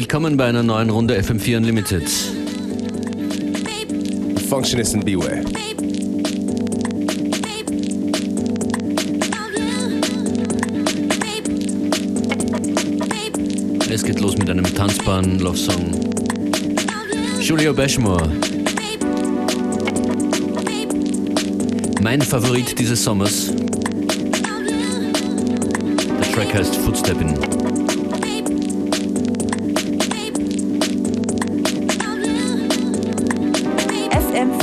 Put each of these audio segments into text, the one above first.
Willkommen bei einer neuen Runde FM4 Unlimited. Functionist and beware. Es geht los mit einem tanzbaren Love-Song. Julio Bashmore. Mein Favorit dieses Sommers. Der Track heißt Footsteppin'.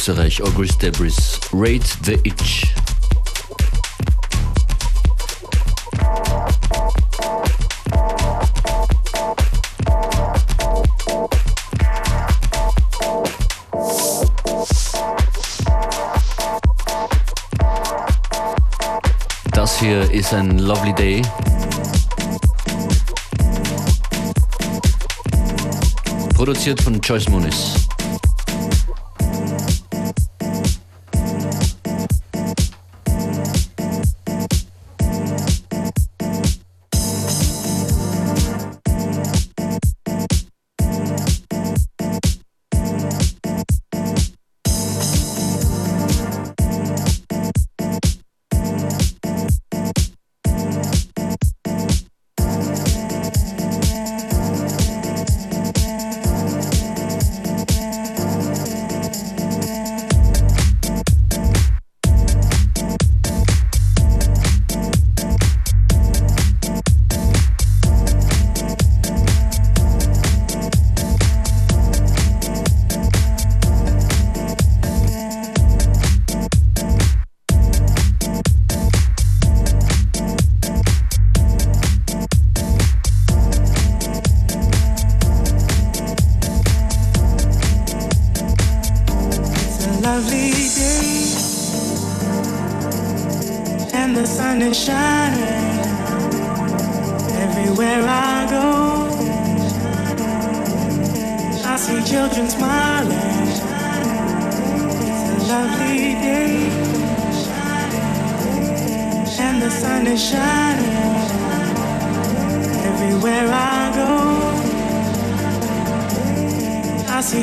Österreich, August Debris, Raid the Itch. Das hier ist ein Lovely Day produziert von Joyce Muniz.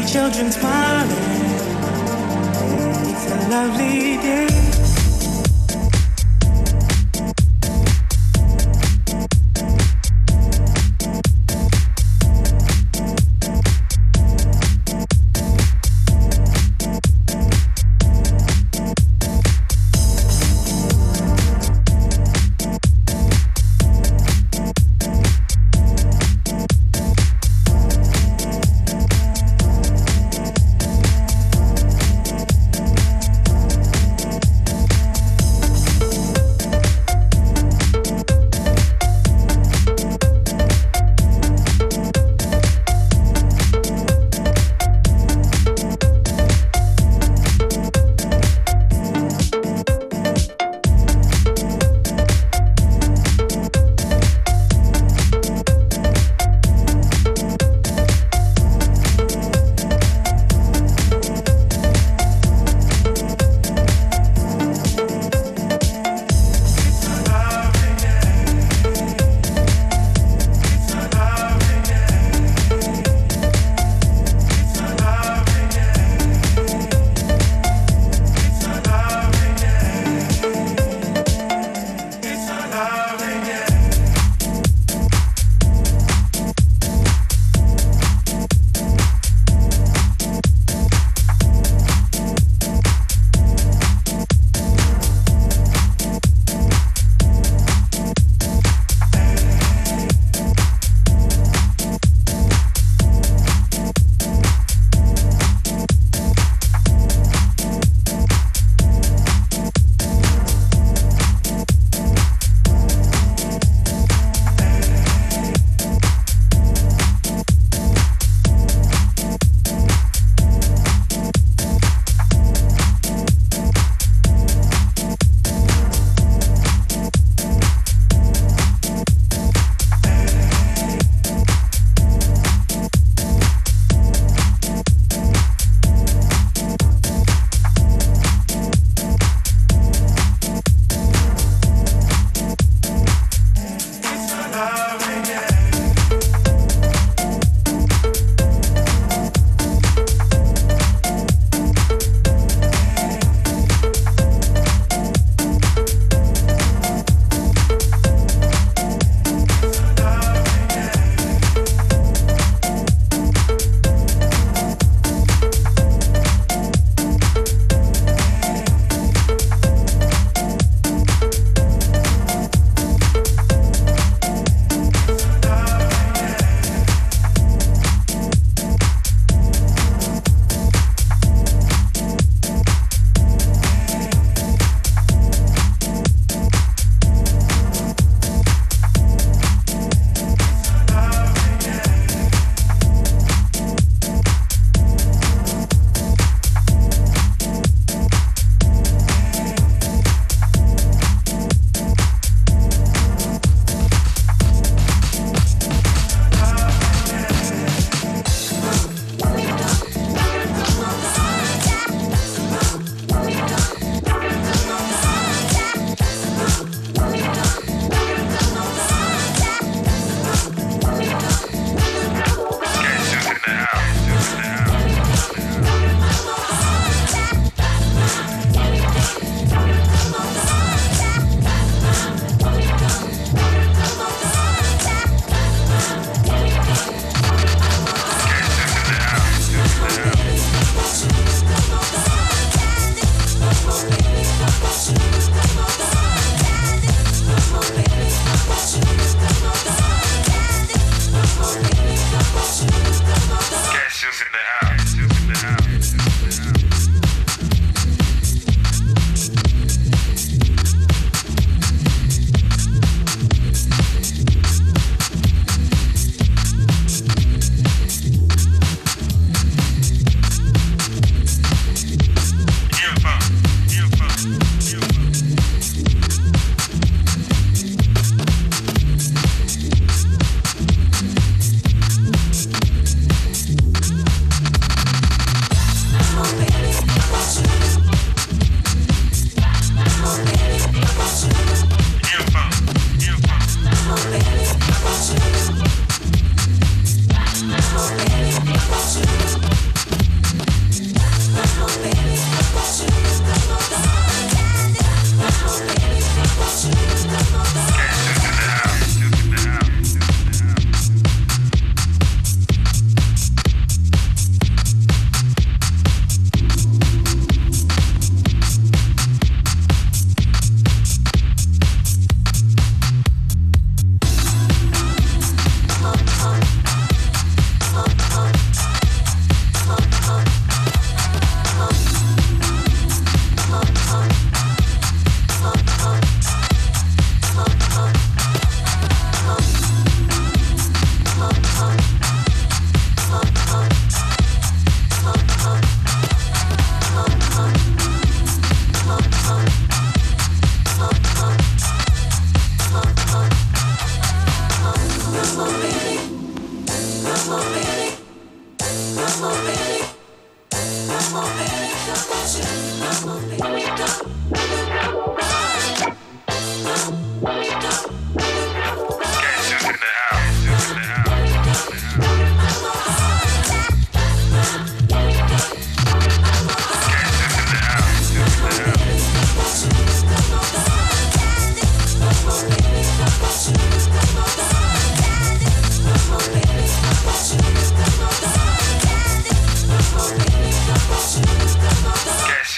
Children smiling. It's a lovely day.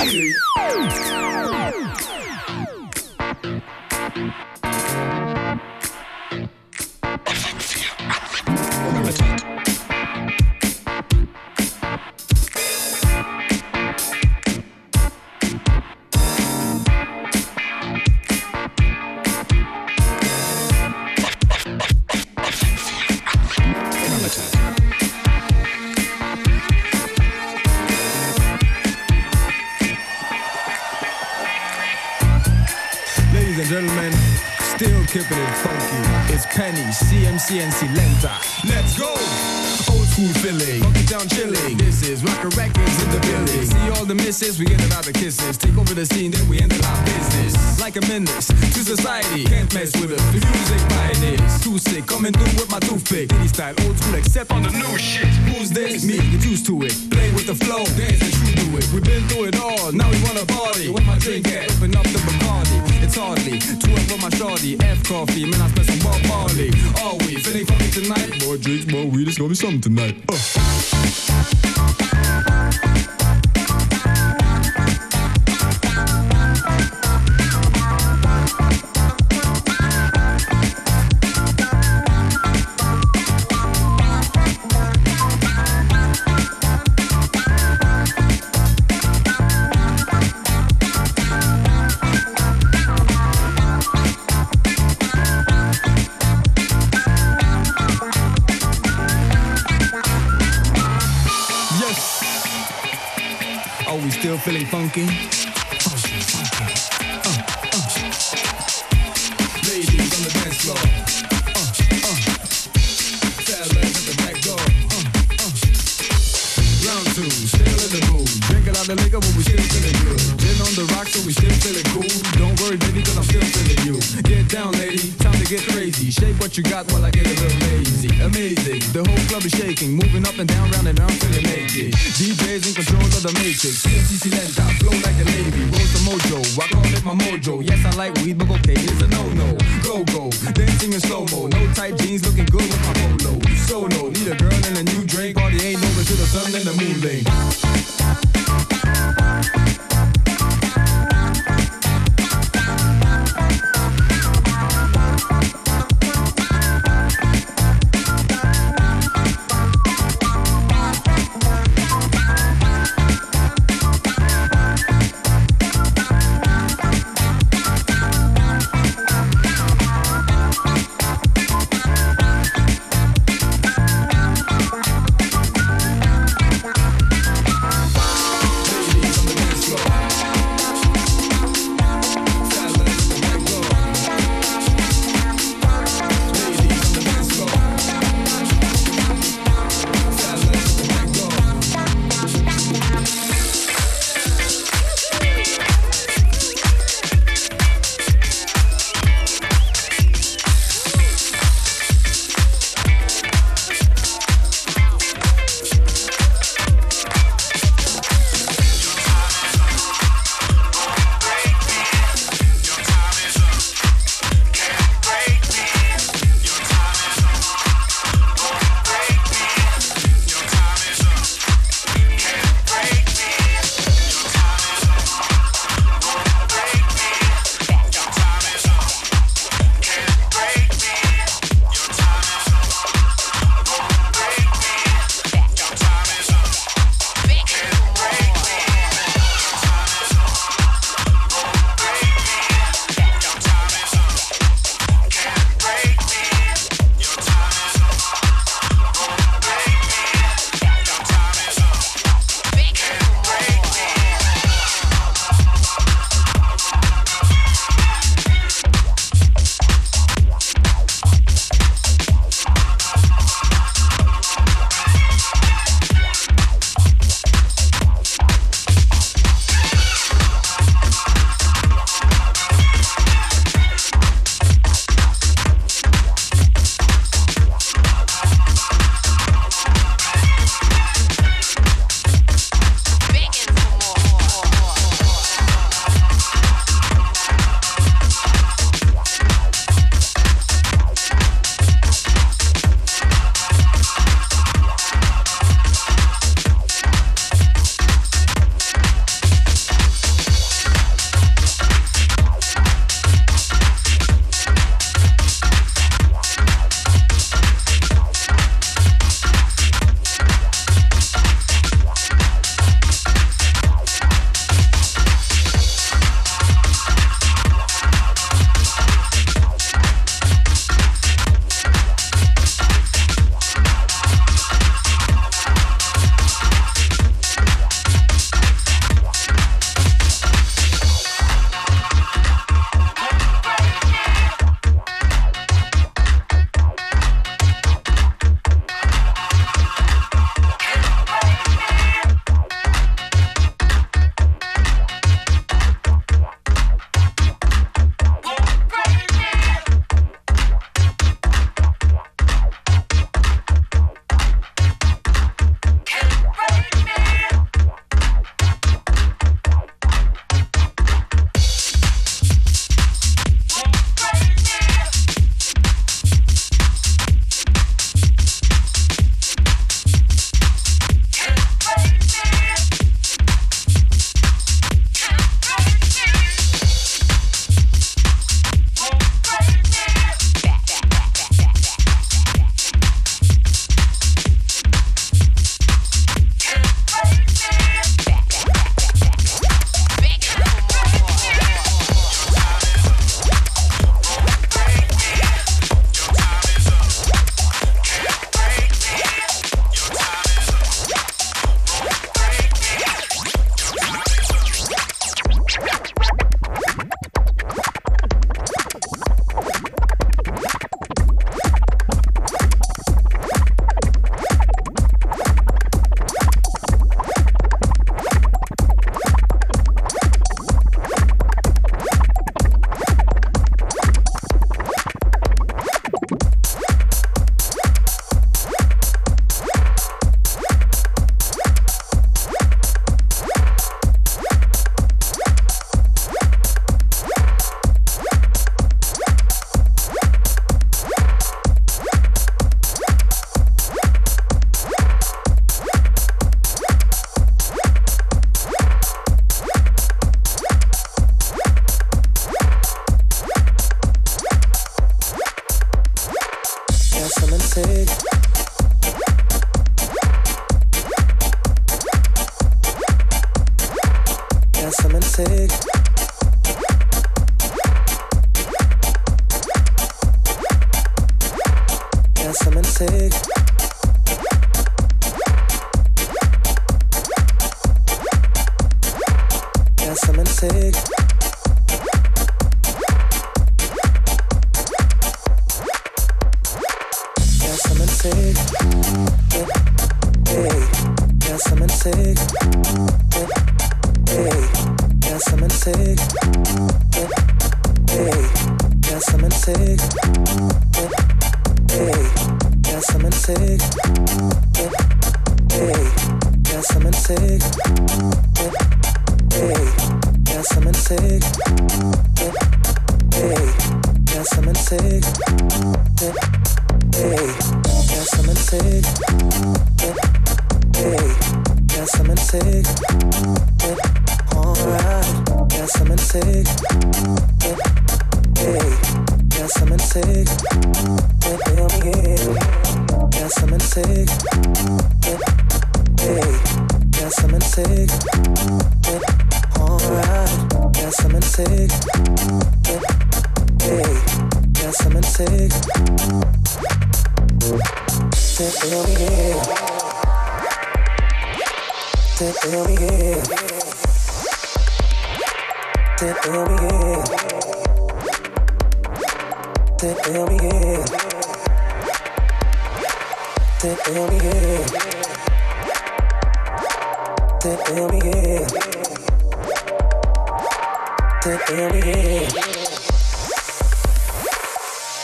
CNC over the scene, then we end our business. Like a menace to society, can't mess with us. The music pioneers, too sick, coming through with my toothpick. Any style, old school, except on the new shit. Who's this? Me, get used to it. Play with the flow, dance and you do it. We've been through it all, now we wanna party. When my drink at, open up the Bacardi it's hardly. Two up with my shorty, F coffee, man, I spent some Bob Marley. Are we feeling funky tonight? More drinks, more weed, it's gonna be something tonight. Uh. What you got while I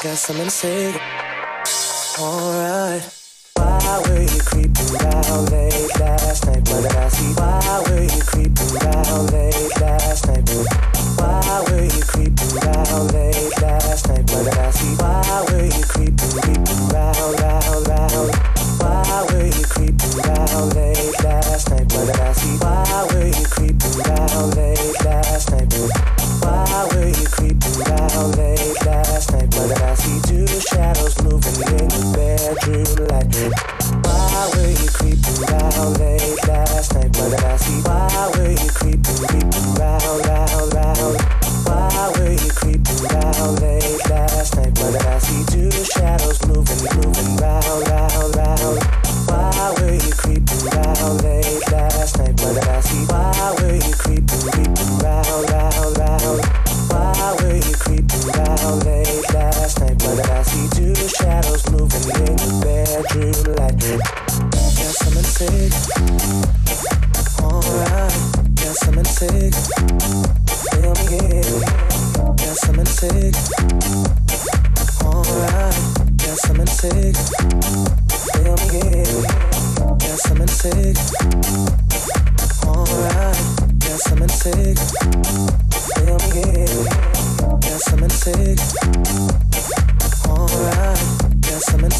Got something to say. Alright. Why were you creeping down late last night? What did I see? Why were you creeping down late last night? Why were you creeping down late last night? What did I see? Why were you creeping, creeping round, round, round? Why were you creeping down late last night? What did I see? Why were you creeping down late last night? Why were you creeping down late?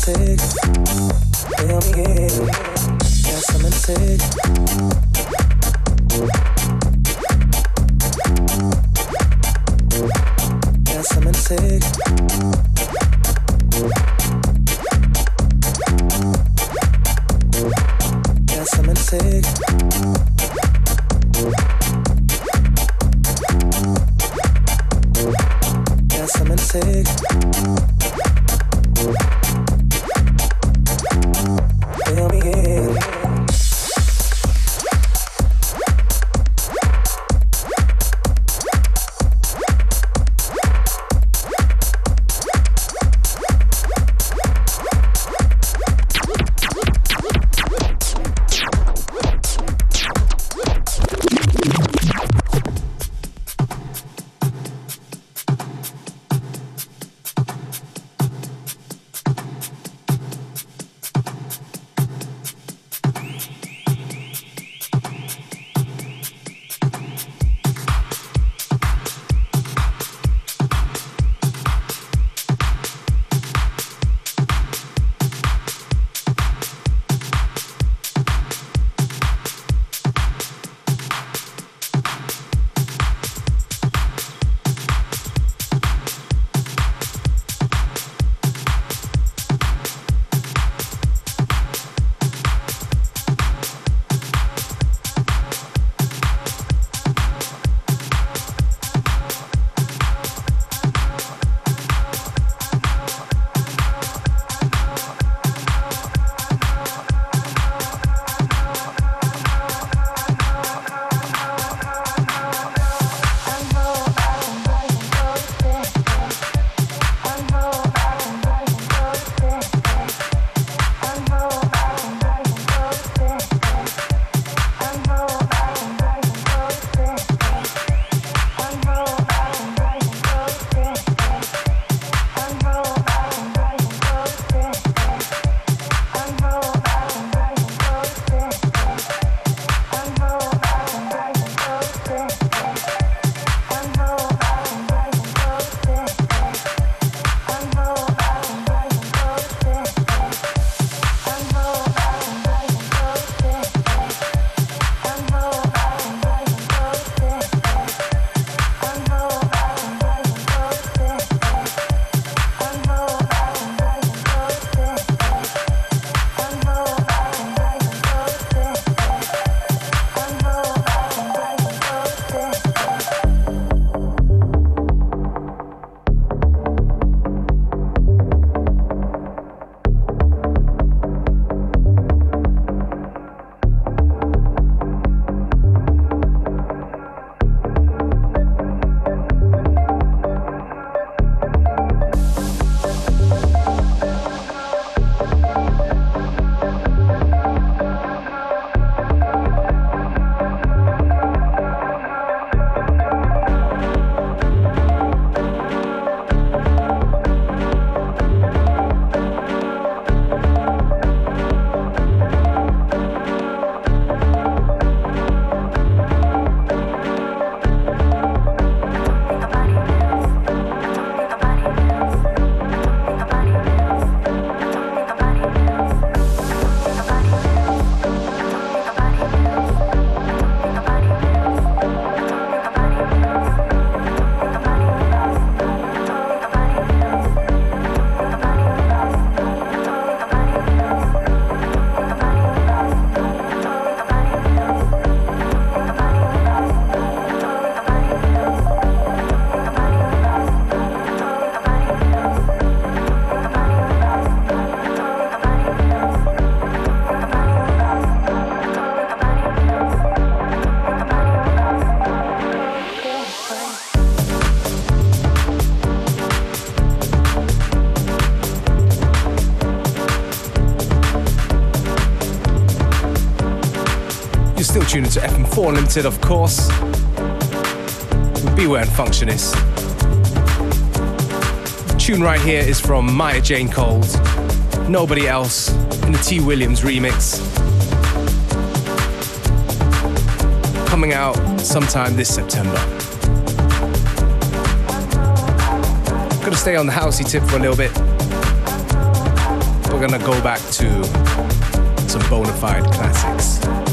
sick. Tell me yeah. Got something sick. Got something sick. 4 Limited, of course. Beware and Functionist. The tune right here is from Maya Jane Coles, Nobody Else, in the T. Williams remix. Coming out sometime this September. Gonna stay on the housey tip for a little bit. We're gonna go back to some bona fide classics.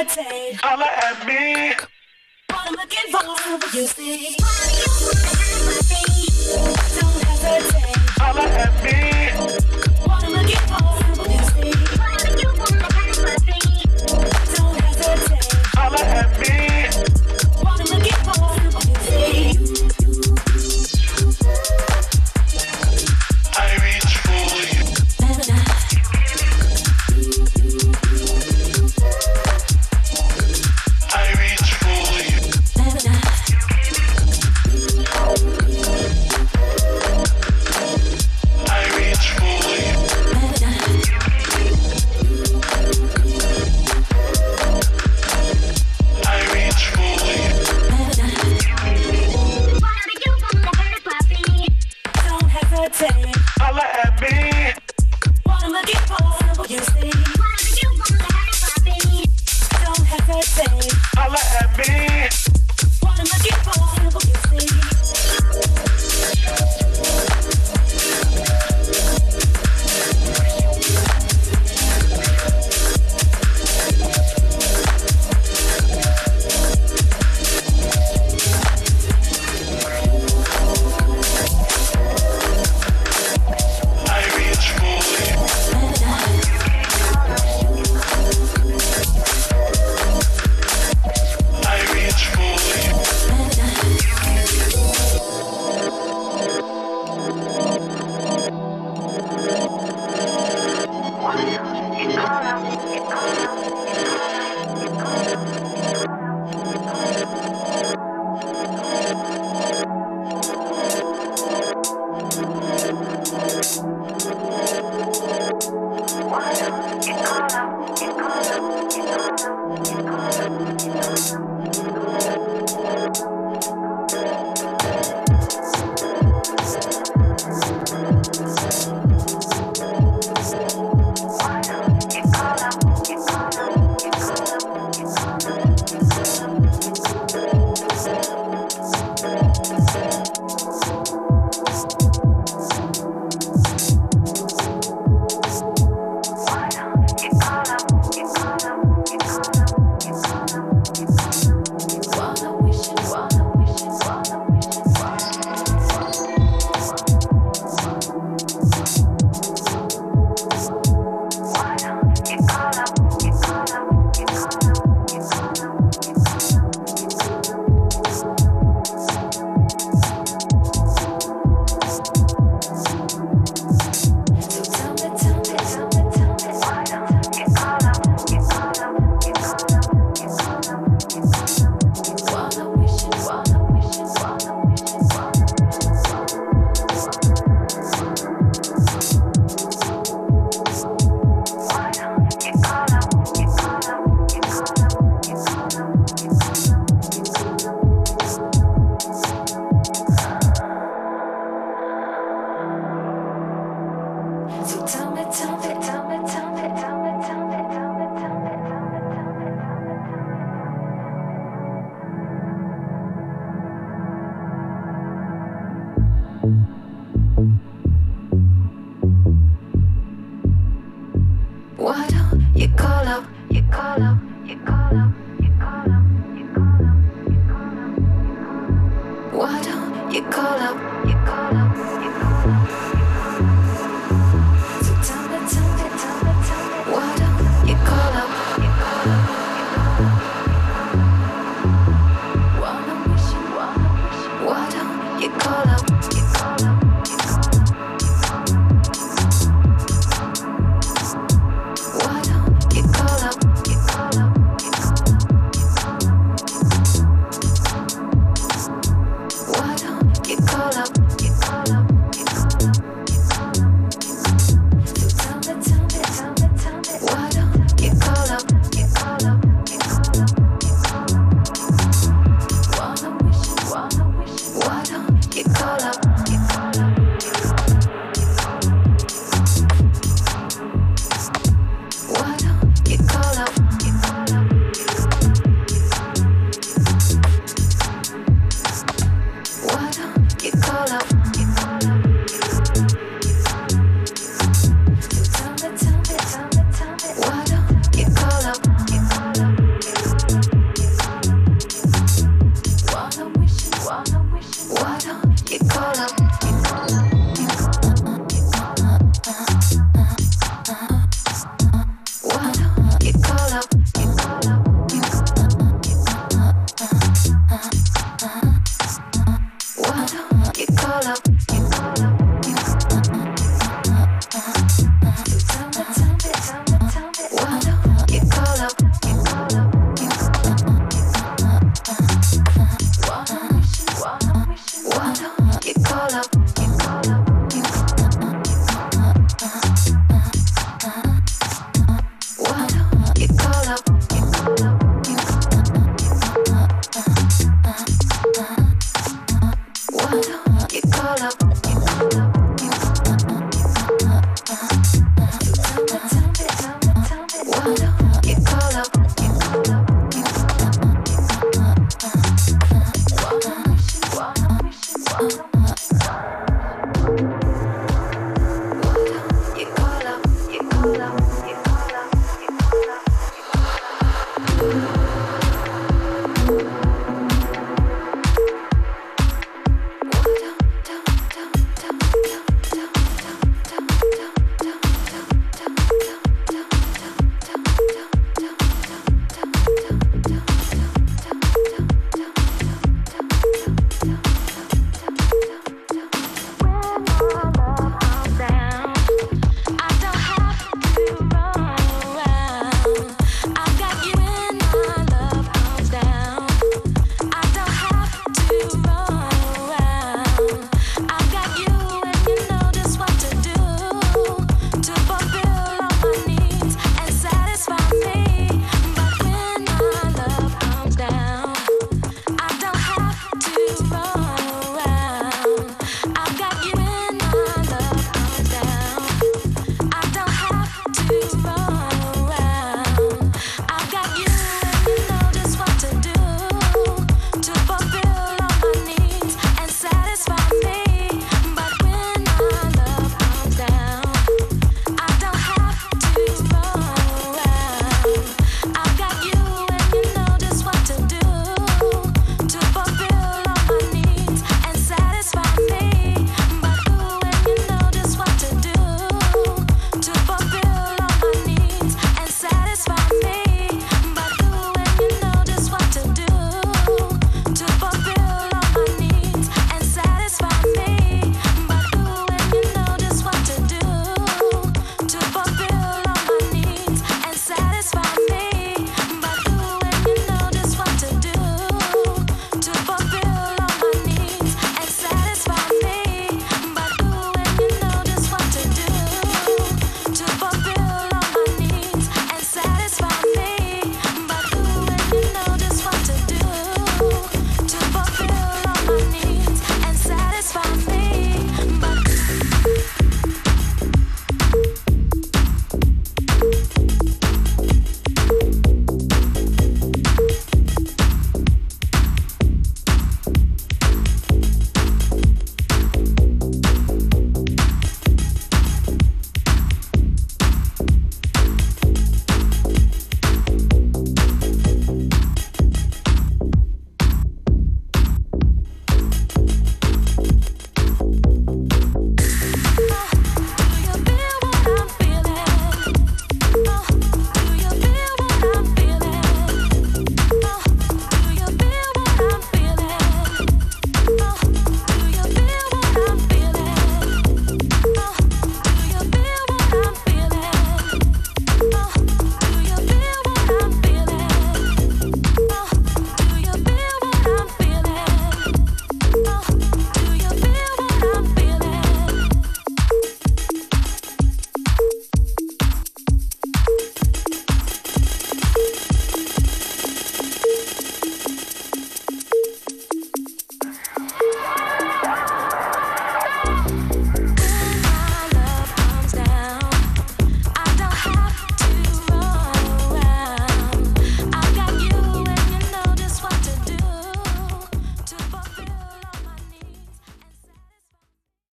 meditate. Holla at me. What I'm looking for, you see. Don't hesitate. Holla at me.